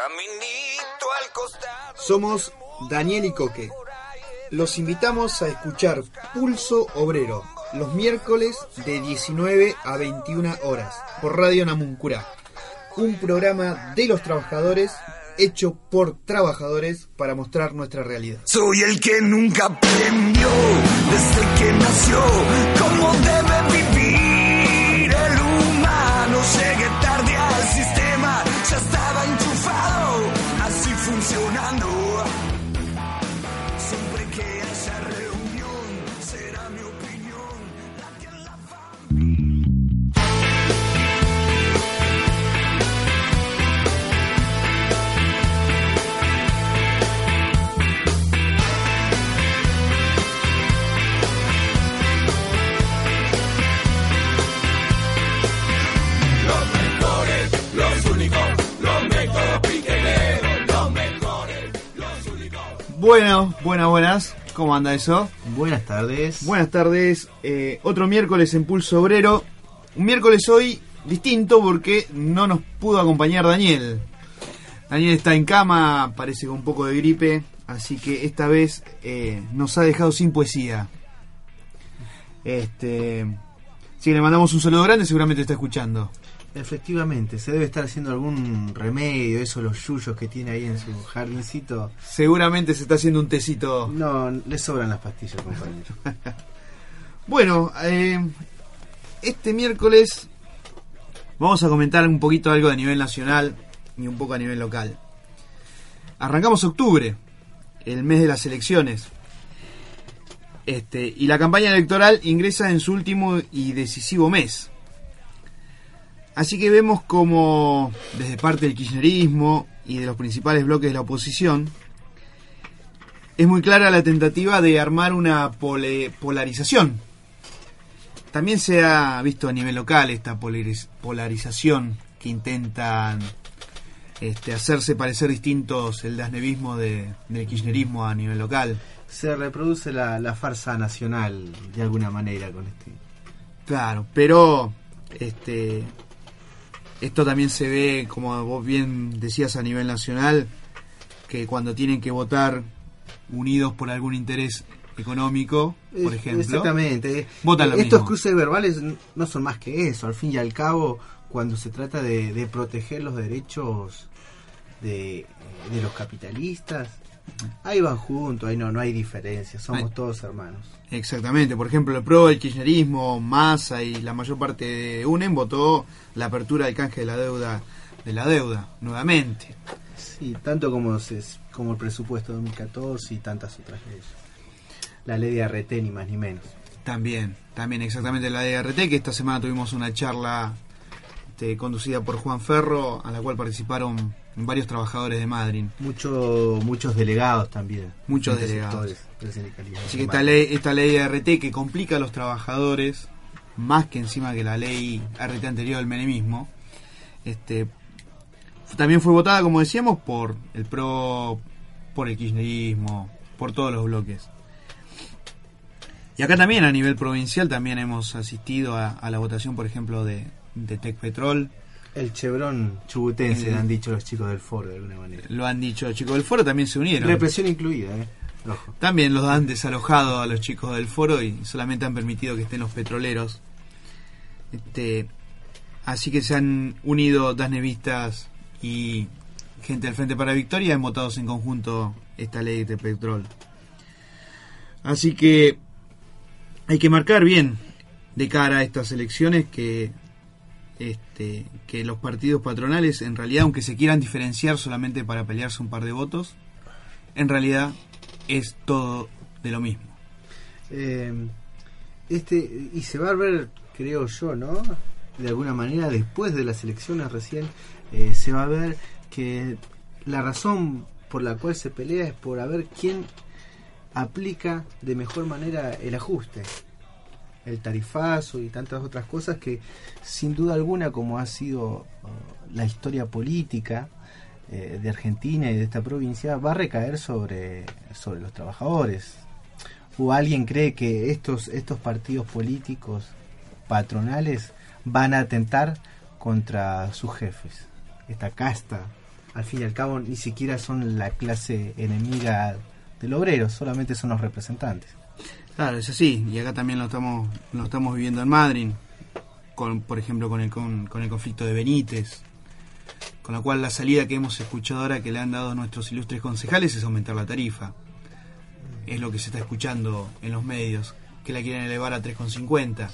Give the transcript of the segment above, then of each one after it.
Caminito al costado. Somos Daniel y Coque. Los invitamos a escuchar Pulso Obrero los miércoles de 19 a 21 horas por Radio Namuncurá. Un programa de los trabajadores hecho por trabajadores para mostrar nuestra realidad. Soy el que nunca aprendió desde que nació cómo debe vivir Bueno, buenas, buenas. ¿Cómo anda eso? Buenas tardes. Buenas tardes. eh, otro miércoles en Pulso Obrero. Un miércoles hoy distinto porque no nos pudo acompañar Daniel. Daniel está en cama, parece con un poco de gripe, así que esta vez eh, nos ha dejado sin poesía. Este, si le mandamos un saludo grande, seguramente está escuchando. Efectivamente, se debe estar haciendo algún remedio, eso, los yuyos que tiene ahí en su jardincito. Seguramente se está haciendo un tecito. No, le sobran las pastillas, compañero. Bueno, eh, este miércoles vamos a comentar un poquito algo a nivel nacional y un poco a nivel local. Arrancamos octubre, el mes de las elecciones. Este, y la campaña electoral ingresa en su último y decisivo mes. Así que vemos como desde parte del kirchnerismo y de los principales bloques de la oposición es muy clara la tentativa de armar una polarización. También se ha visto a nivel local esta polariz- polarización que intentan este, hacerse parecer distintos el dasnevismo de, del kirchnerismo a nivel local. Se reproduce la, la farsa nacional de alguna manera con este. Claro, pero este esto también se ve, como vos bien decías a nivel nacional, que cuando tienen que votar unidos por algún interés económico, por Eh, ejemplo, Exactamente. Votan lo Estos mismo. cruces verbales no son más que eso. Al fin y al cabo, cuando se trata de, de proteger los derechos de, de los capitalistas, ahí van juntos, ahí no, no hay diferencia, somos todos hermanos. Exactamente, por ejemplo, el PRO, el kirchnerismo, Massa y la mayor parte de UNEM votó la apertura del canje de la deuda de la deuda nuevamente. Sí, tanto como, se, como el presupuesto 2014 y tantas otras leyes. La ley de ART, ni más ni menos. También, también exactamente la de RT, que esta semana tuvimos una charla este, conducida por Juan Ferro, a la cual participaron varios trabajadores de Madrid. Mucho, muchos delegados también. Muchos delegados. Así que esta ley, esta ley de RT que complica a los trabajadores, más que encima que la ley RT anterior del menemismo, este, también fue votada, como decíamos, por el PRO, por el kirchnerismo, por todos los bloques. Y acá también a nivel provincial también hemos asistido a, a la votación, por ejemplo, de, de Tec Petrol. El Chevron chubutense, El- han dicho los chicos del foro de alguna manera. Lo han dicho los chicos del foro, también se unieron. Represión incluida, ¿eh? Ojo. También los han desalojado a los chicos del foro y solamente han permitido que estén los petroleros. Este, así que se han unido Dasnevistas y gente del Frente para Victoria y han votado en conjunto esta ley de petróleo. Así que hay que marcar bien de cara a estas elecciones que este, que los partidos patronales en realidad aunque se quieran diferenciar solamente para pelearse un par de votos en realidad es todo de lo mismo Eh, este, y se va a ver, creo yo, ¿no? De alguna manera, después de las elecciones recién, eh, se va a ver que la razón por la cual se pelea es por a ver quién aplica de mejor manera el ajuste. El tarifazo y tantas otras cosas que, sin duda alguna, como ha sido uh, la historia política eh, de Argentina y de esta provincia, va a recaer sobre, sobre los trabajadores. ¿O alguien cree que estos, estos partidos políticos patronales van a atentar contra sus jefes? Esta casta al fin y al cabo ni siquiera son la clase enemiga del obrero, solamente son los representantes. Claro, es así, y acá también lo estamos, lo estamos viviendo en Madrid, con, por ejemplo con el, con, con el conflicto de Benítez, con lo cual la salida que hemos escuchado ahora que le han dado nuestros ilustres concejales es aumentar la tarifa. Es lo que se está escuchando en los medios, que la quieren elevar a 3,50.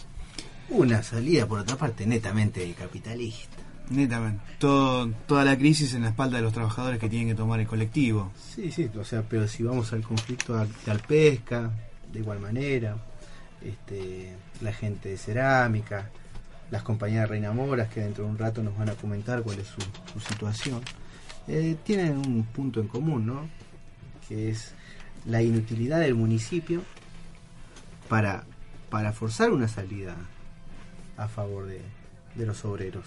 Una salida, por otra parte, netamente capitalista. Netamente. Todo, toda la crisis en la espalda de los trabajadores que tienen que tomar el colectivo. Sí, sí, o sea, pero si vamos al conflicto de Alpesca, de igual manera, este, la gente de cerámica, las compañías de Reina Moras, que dentro de un rato nos van a comentar cuál es su, situación, eh, tienen un punto en común, ¿no? Que es la inutilidad del municipio para, para forzar una salida a favor de, de los obreros.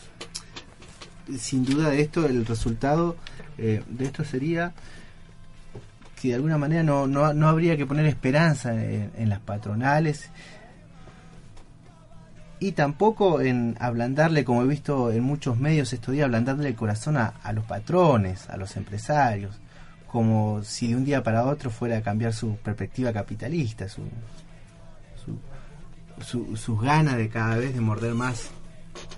Sin duda de esto, el resultado eh, de esto sería que de alguna manera no, no, no habría que poner esperanza en, las patronales y tampoco en ablandarle, como he visto en muchos medios estos días, ablandarle el corazón a, a, los patrones, a los empresarios, como si de un día para otro fuera a cambiar su perspectiva capitalista, su, su, su, sus ganas de cada vez de morder más,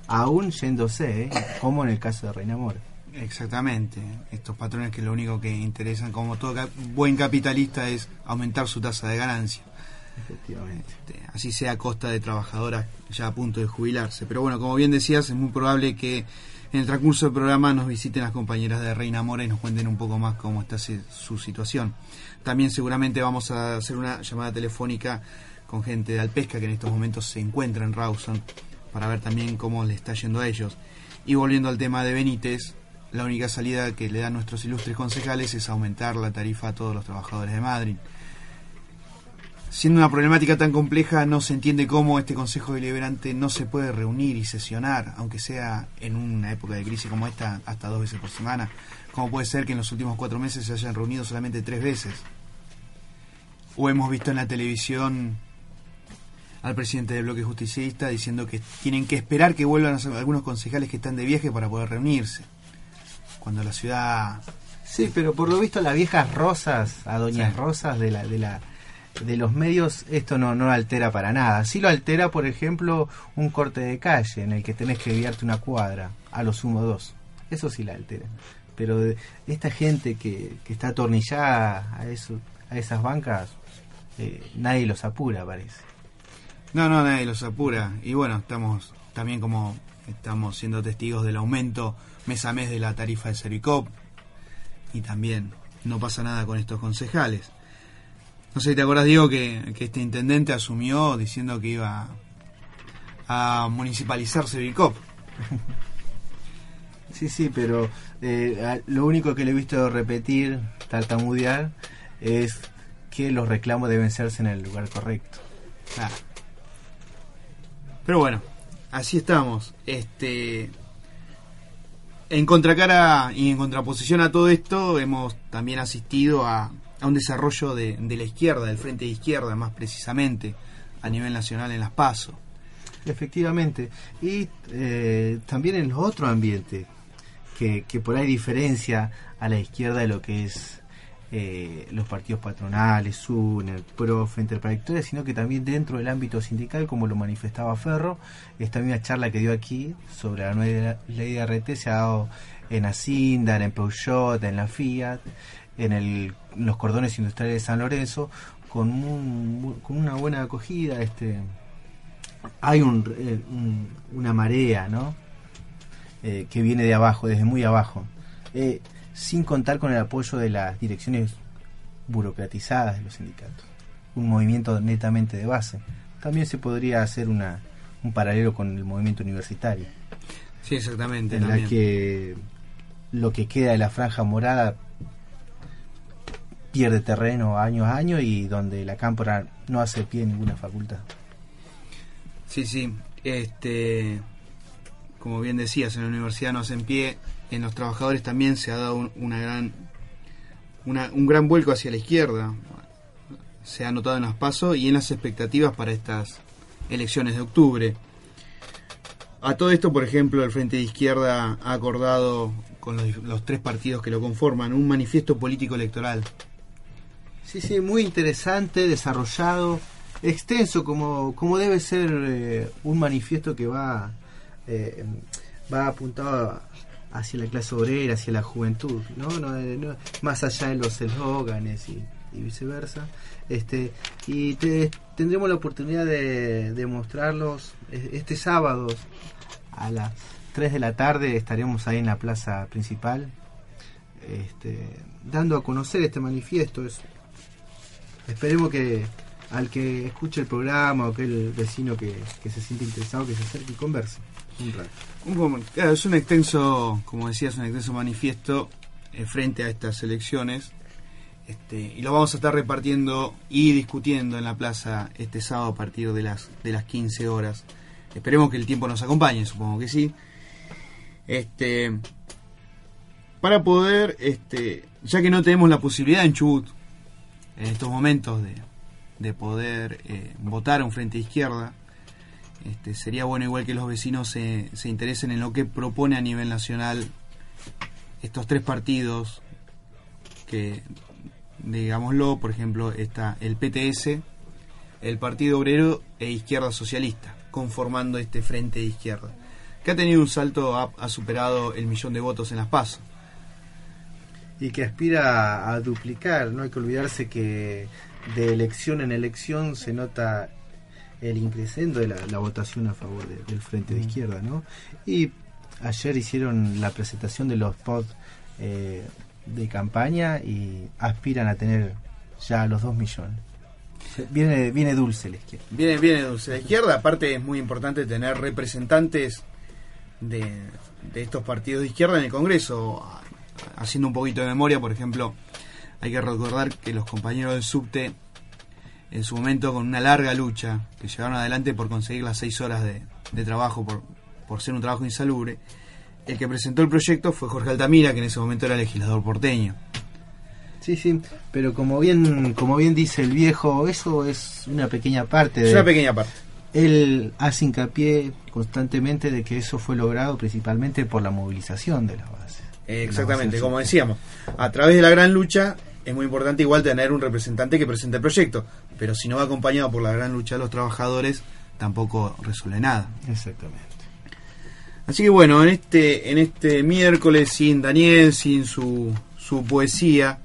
aún yéndose, ¿eh? como en el caso de Reina Mora. Exactamente, estos patrones que lo único que interesan, como todo cap buen capitalista, es aumentar su tasa de ganancia. Efectivamente. Este, así sea a costa de trabajadoras ya a punto de jubilarse. Pero bueno, como bien decías, es muy probable que en el transcurso del programa nos visiten las compañeras de Reina Mora y nos cuenten un poco más cómo está su situación. También seguramente vamos a hacer una llamada telefónica con gente de Alpesca que en estos momentos se encuentra en Rawson para ver también cómo le está yendo a ellos. Y volviendo al tema de Benítez, la única salida que le dan nuestros ilustres concejales es aumentar la tarifa a todos los trabajadores de Madrid. Siendo una problemática tan compleja, no se entiende cómo este Consejo Deliberante no se puede reunir y sesionar, aunque sea en una época de crisis como esta, hasta dos veces por semana. ¿Cómo puede ser que en los últimos cuatro meses se hayan reunido solamente tres veces? O hemos visto en la televisión al presidente del bloque justicialista diciendo que tienen que esperar que vuelvan algunos concejales que están de viaje para poder reunirse. Cuando la ciudad... Sí, pero por lo visto las viejas rosas, a doñas sí. rosas de la... De la de los medios esto no, no altera para nada. Sí lo altera, por ejemplo, un corte de calle en el que tenés que guiarte una cuadra, a lo sumo dos. Eso sí la altera. Pero de esta gente que, que está atornillada a, eso, a esas bancas, eh, nadie los apura, parece. No, no, nadie los apura. Y bueno, estamos también como estamos siendo testigos del aumento mes a mes de la tarifa de Servicop. Y también no pasa nada con estos concejales. No sé si te acordás, Diego, que, que, este intendente asumió diciendo que iba a municipalizar Servicop. Sí, sí, pero eh, lo único que le he visto repetir, tartamudear, es que los reclamos deben hacerse en el lugar correcto. Ah. Pero bueno, así estamos. Este. En contracara y en contraposición a todo esto, hemos también asistido a, a un desarrollo de, de, la izquierda, del frente de izquierda más precisamente, a nivel nacional en las PASO. Efectivamente, y eh, también en los otros ambientes, que, que, por ahí diferencia a la izquierda de lo que es eh, los partidos patronales, SUNER, PRO, Frente Trayectoria, sino que también dentro del ámbito sindical, como lo manifestaba Ferro, esta misma charla que dio aquí sobre la nueva ley de RT se ha dado en Asindar, en Peugeot, en la Fiat, en el, los cordones industriales de San Lorenzo con, un, con una buena acogida este hay un, eh, un, una marea no eh, que viene de abajo desde muy abajo. Eh, sin contar con el apoyo de las direcciones burocratizadas de los sindicatos un movimiento netamente de base también se podría hacer una un paralelo con el movimiento universitario sí exactamente en también. la que lo que queda de la franja morada pierde terreno año a año y donde la cámpora no hace pie en ninguna facultad. Sí, sí. Este, como bien decías, en la universidad no hacen pie, en los trabajadores también se ha dado un, una gran, un gran vuelco hacia la izquierda. Se ha notado en los pasos y en las expectativas para estas elecciones de octubre. A todo esto, por ejemplo, el Frente de Izquierda ha acordado con los, tres partidos que lo conforman, un manifiesto político electoral. Sí, sí, muy interesante, desarrollado, extenso, como, como debe ser eh, un manifiesto que va, eh, va apuntado hacia la clase obrera, hacia la juventud, ¿no? No, eh, más allá de los eslóganes y, viceversa. Este, y te- tendremos la oportunidad de, mostrarlos eh, este sábado a las 3 de la tarde estaremos ahí en la plaza principal este, dando a conocer este manifiesto. Es, esperemos que al que escuche el programa o que vecino que, que se siente interesado que se acerque y converse. Un claro, es un extenso, como decías, un extenso manifiesto eh, frente a estas elecciones. Este, y lo vamos a estar repartiendo y discutiendo en la plaza este sábado a partir de las, de las 15 horas. Esperemos que el tiempo nos acompañe, supongo que sí. Este, para poder, este, ya que no tenemos la posibilidad en Chubut, en estos momentos de, de poder eh, votar a un frente izquierda, este, sería bueno igual que los vecinos se, se interesen en lo que propone a nivel nacional estos tres partidos que digámoslo por ejemplo está el PTS el Partido Obrero e Izquierda Socialista conformando este frente de izquierda que ha tenido un salto ha, ha superado el millón de votos en las PASO. Y que aspira a duplicar, no hay que olvidarse que de elección en elección se nota el increciendo de la, la votación a favor de- del frente de izquierda, ¿no? Y ayer hicieron la presentación de los spots eh, de campaña y aspiran a tener ya los 2 millones. Viene, viene dulce la izquierda. Viene, viene dulce. La izquierda, aparte, es muy importante tener representantes de, de estos partidos de izquierda en el Congreso. Haciendo un poquito de memoria, por ejemplo, hay que recordar que los compañeros del subte, en su momento, con una larga lucha que llevaron adelante por conseguir las seis horas de, de trabajo, por, por ser un trabajo insalubre, el que presentó el proyecto fue Jorge Altamira, que en ese momento era legislador porteño. Sí, sí, pero como bien, como bien dice el viejo, eso es una pequeña parte Es de, una pequeña parte. Él hace hincapié constantemente de que eso fue logrado principalmente por la movilización de las bases. Exactamente, La base como decíamos, a través de la gran lucha es muy importante igual tener un representante que presente el proyecto, pero si no va acompañado por la gran lucha de los trabajadores, tampoco resuelve nada. Exactamente. Así que bueno, en este, en este miércoles, sin Daniel, sin su, su poesía,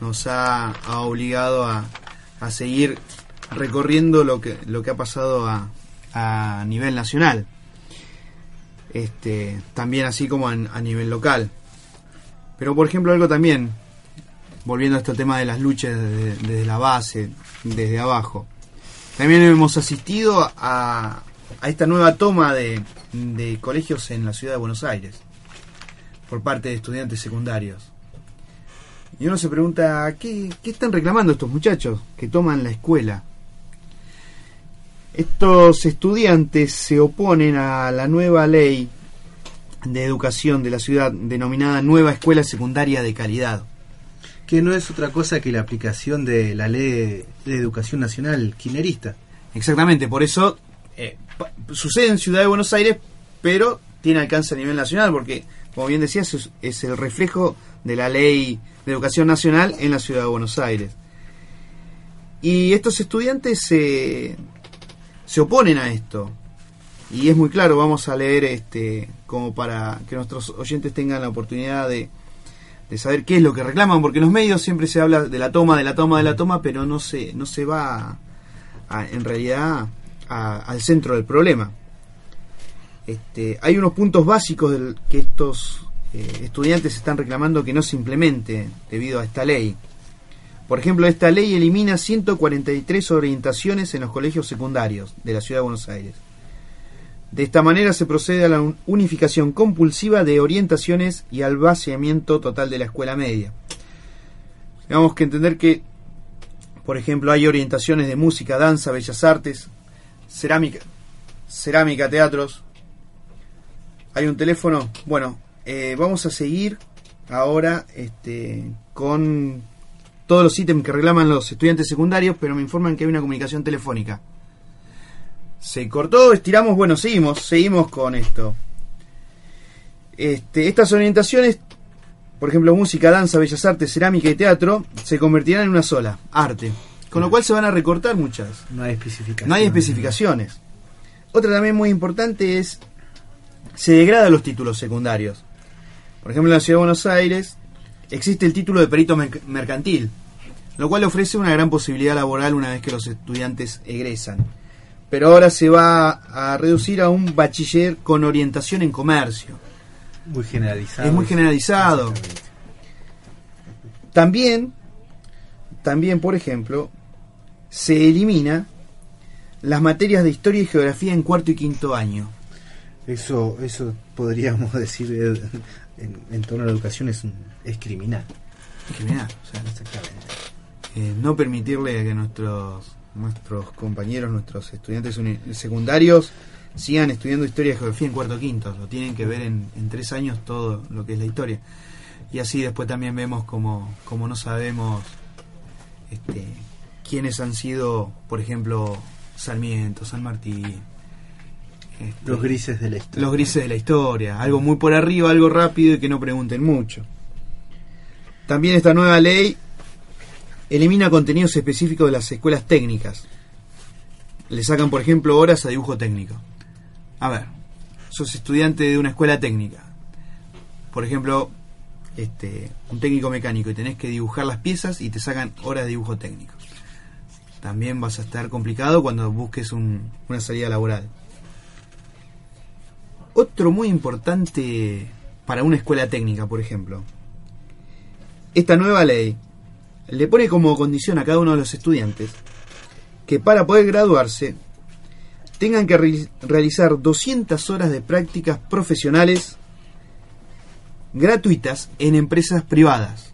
nos ha, ha obligado a, a seguir recorriendo lo que, lo que ha pasado a, a nivel nacional. Este, también así como a, a nivel local. Pero por ejemplo algo también, volviendo a este tema de las luchas desde, la base, desde abajo. También hemos asistido a, a esta nueva toma de, de colegios en la ciudad de Buenos Aires por parte de estudiantes secundarios. Y uno se pregunta, ¿qué, qué están reclamando estos muchachos que toman la escuela? Estos estudiantes se oponen a la nueva ley de educación de la ciudad denominada Nueva Escuela Secundaria de Calidad. Que no es otra cosa que la aplicación de la ley de educación nacional kirchnerista. Exactamente, por eso eh, sucede en Ciudad de Buenos Aires, pero tiene alcance a nivel nacional, porque, como bien decías, es, es el reflejo de la ley de educación nacional en la Ciudad de Buenos Aires. Y estos estudiantes se, se oponen a esto. Y es muy claro, vamos a leer este como para que nuestros oyentes tengan la oportunidad de, de saber qué es lo que reclaman, porque en los medios siempre se habla de la toma, de la toma, de la toma, pero no se, no se va a- en realidad al centro del problema. Este, hay unos puntos básicos del, que estos eh, estudiantes están reclamando que no se implemente debido a esta ley. Por ejemplo, esta ley elimina 143 orientaciones en los colegios secundarios de la ciudad de Buenos Aires. De esta manera se procede a la un- unificación compulsiva de orientaciones y al vaciamiento total de la escuela media. Tenemos que entender que, por ejemplo, hay orientaciones de música, danza, bellas artes, cerámica, cerámica, teatros. Hay un teléfono. Bueno, eh, vamos a seguir ahora este, con todos los ítems que reclaman los estudiantes secundarios, pero me informan que hay una comunicación telefónica. Se cortó, estiramos, bueno, seguimos, seguimos con esto. Este, estas orientaciones por ejemplo, música, danza, bellas artes, cerámica y teatro, se convertirán en una sola, arte. Con lo cual se van a recortar muchas. No hay especificaciones. No hay especificaciones. Otra también muy importante es, se degrada los títulos secundarios. Por ejemplo, en la Ciudad de Buenos Aires existe el título de perito merc- mercantil, lo cual ofrece una gran posibilidad laboral una vez que los estudiantes egresan. Pero ahora se va a reducir a un bachiller con orientación en comercio. Muy generalizado. Es muy generalizado. También, también, por ejemplo, se elimina las materias de historia y geografía en cuarto y quinto año. Eso, eso podríamos decir eh, en, en torno a la educación es, es criminal. Es criminal, o sea, Exactamente. eh, no permitirle que nuestros nuestros compañeros, nuestros estudiantes secundarios sigan estudiando historia y geografía en cuarto o quinto. Lo tienen que ver en, en tres años todo lo que es la historia. Y así después también vemos como, como no sabemos este, quiénes han sido, por ejemplo, Sarmiento, San Martín. este, Los grises de la historia. los grises de la historia, algo muy por arriba, algo rápido y que no pregunten mucho. También esta nueva ley elimina contenidos específicos de las escuelas técnicas. Le sacan, por ejemplo, horas a dibujo técnico. A ver, sos estudiante de una escuela técnica. Por ejemplo, este, un técnico mecánico y tenés que dibujar las piezas y te sacan horas de dibujo técnico. También vas a estar complicado cuando busques un- una salida laboral. Otro muy importante para una escuela técnica, por ejemplo. Esta nueva ley le pone como condición a cada uno de los estudiantes que para poder graduarse tengan que re- realizar 200 horas de prácticas profesionales gratuitas en empresas privadas.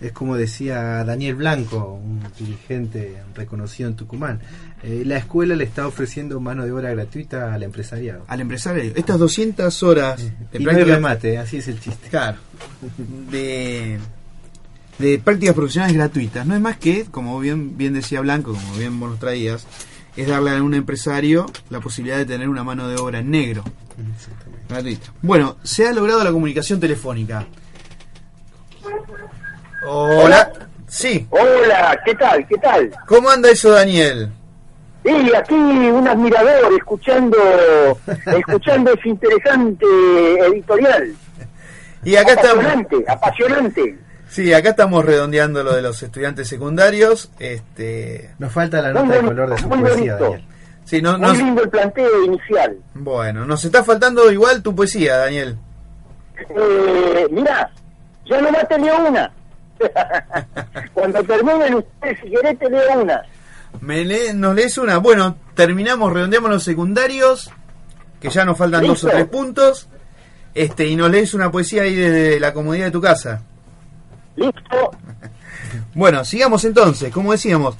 Es como decía Daniel Blanco, un dirigente reconocido en Tucumán. eh, la escuela le está ofreciendo mano de obra gratuita al empresariado. Al empresario, estas 200 horas de Y no prácticas remate, así es el chiste. Claro. De, de prácticas profesionales gratuitas. No es más que, como bien, bien decía Blanco, como bien vos nos traías, es darle a un empresario la posibilidad de tener una mano de obra en negro. Gratuita. Bueno, se ha logrado la comunicación telefónica. Hola. Sí. Hola, ¿qué tal? ¿Qué tal? ¿Cómo anda eso, Daniel? Y aquí un admirador escuchando escuchando ese interesante editorial. Y acá estamos. apasionante, apasionante. Sí, acá estamos redondeando lo de los estudiantes secundarios. Este, Nos falta la Muy nota de bonito, color de su poesía, bonito. Daniel. sí, no, Muy nos- lindo el planteo inicial. bueno, nos está faltando igual tu poesía, Daniel. Eh, mirá, ya nomás te leo una. Cuando terminen ustedes, si querés, te leo una. Me lee- nos lees una. Bueno, terminamos, redondeamos los secundarios, que ya nos faltan dos o tres puntos. Este, y nos lees una poesía ahí desde la comodidad de tu casa. ¿Listo? Bueno, sigamos entonces, como decíamos.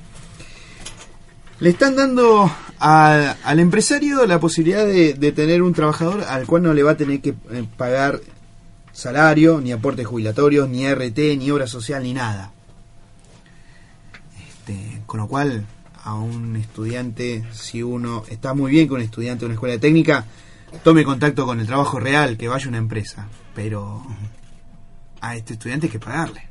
Le están dando al empresario la posibilidad de, de tener un trabajador al cual no le va a tener que eh, pagar salario, ni aportes jubilatorios, ni RT, ni obra social, ni nada. Este, con lo cual, a un estudiante, si uno está muy bien con un estudiante de una escuela técnica, tome contacto con el trabajo real, que vaya a una empresa. Pero a este estudiante hay que pagarle.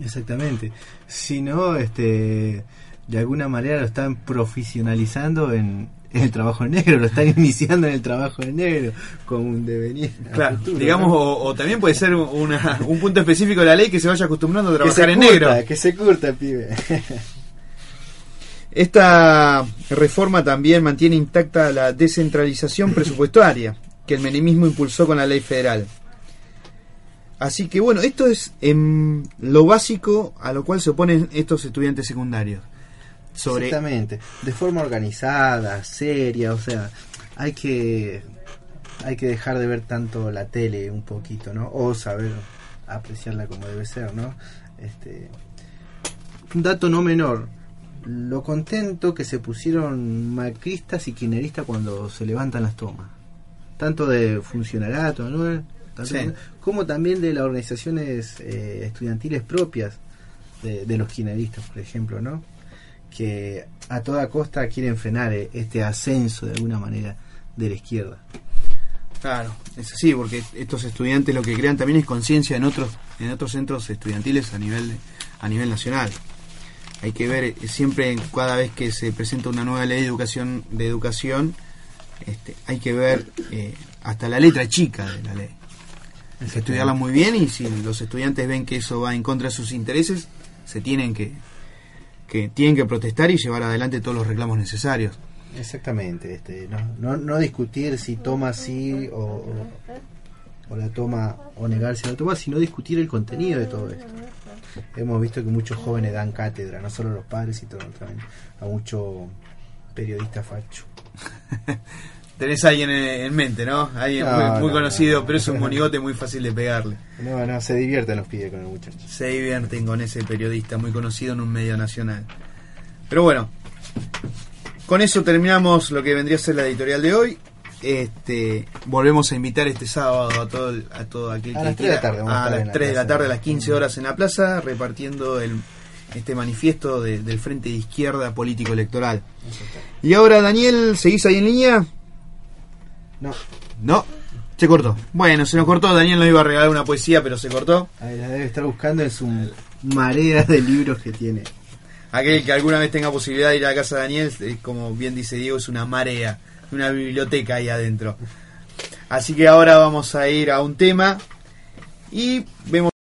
Exactamente. Si no, este, de alguna manera lo están profesionalizando en, en el trabajo en negro, lo están iniciando en el trabajo en negro, como un devenir. a Claro, futuro, digamos, ¿no? o, o también puede ser una- un punto específico de la ley que se vaya acostumbrando a que se trabajar en curta, negro. Que se curta, pibe. Esta reforma también mantiene intacta la descentralización presupuestaria que el menemismo impulsó con la ley federal. Así que bueno, esto es em, lo básico a lo cual se oponen estos estudiantes secundarios. Sobre Exactamente. De forma organizada, seria, o sea, hay que hay que dejar de ver tanto la tele un poquito, ¿no? O saber apreciarla como debe ser, ¿no? Este un dato no menor, lo contento que se pusieron macristas y kirchneristas cuando se levantan las tomas. Tanto de funcionariato, ¿no? Tanto- Sí. como también de las organizaciones eh, estudiantiles propias de, de los kirchneristas, por ejemplo, ¿no? que a toda costa quieren frenar eh, este ascenso de alguna manera de la izquierda. Claro, es así, porque estos estudiantes lo que crean también es conciencia en otros en otros centros estudiantiles a nivel a nivel nacional. Hay que ver eh, siempre cada vez que se presenta una nueva ley de educación de educación, este, hay que ver eh, hasta la letra chica de la ley. Hay que estudiarla muy bien y si los estudiantes ven que eso va en contra de sus intereses, se tienen que que tienen que protestar y llevar adelante todos los reclamos necesarios. Exactamente, este, no, no, no discutir si toma sí o, o, o la toma o negar si la toma, sino discutir el contenido de todo esto. Hemos visto que muchos jóvenes dan cátedra, no solo los padres y todo, también a mucho periodista facho. Tenés a alguien en en mente, ¿no? Alguien No, muy, muy no, conocido, no. pero es un monigote muy fácil de pegarle. No, no, se divierten los pibes con el muchacho. Se divierten con ese periodista muy conocido en un medio nacional. Pero bueno, con eso terminamos lo que vendría a ser la editorial de hoy. Este, volvemos a invitar este sábado a todo, a todo aquel A que las tres de la tarde a las la 3 de la tarde, a las 15 horas en la plaza, repartiendo el, este manifiesto de- del Frente de Izquierda Político Electoral. Y ahora, Daniel, ¿seguís ahí en línea? No, No, se cortó. Bueno, se nos cortó. Daniel nos iba a regalar una poesía, pero se cortó. ahí la debe estar buscando en su marea de libros que tiene. Aquel que alguna vez tenga posibilidad de ir a la casa de Daniel, como bien dice Diego, es una marea, una biblioteca ahí adentro. Así que ahora vamos a ir a un tema y vemos.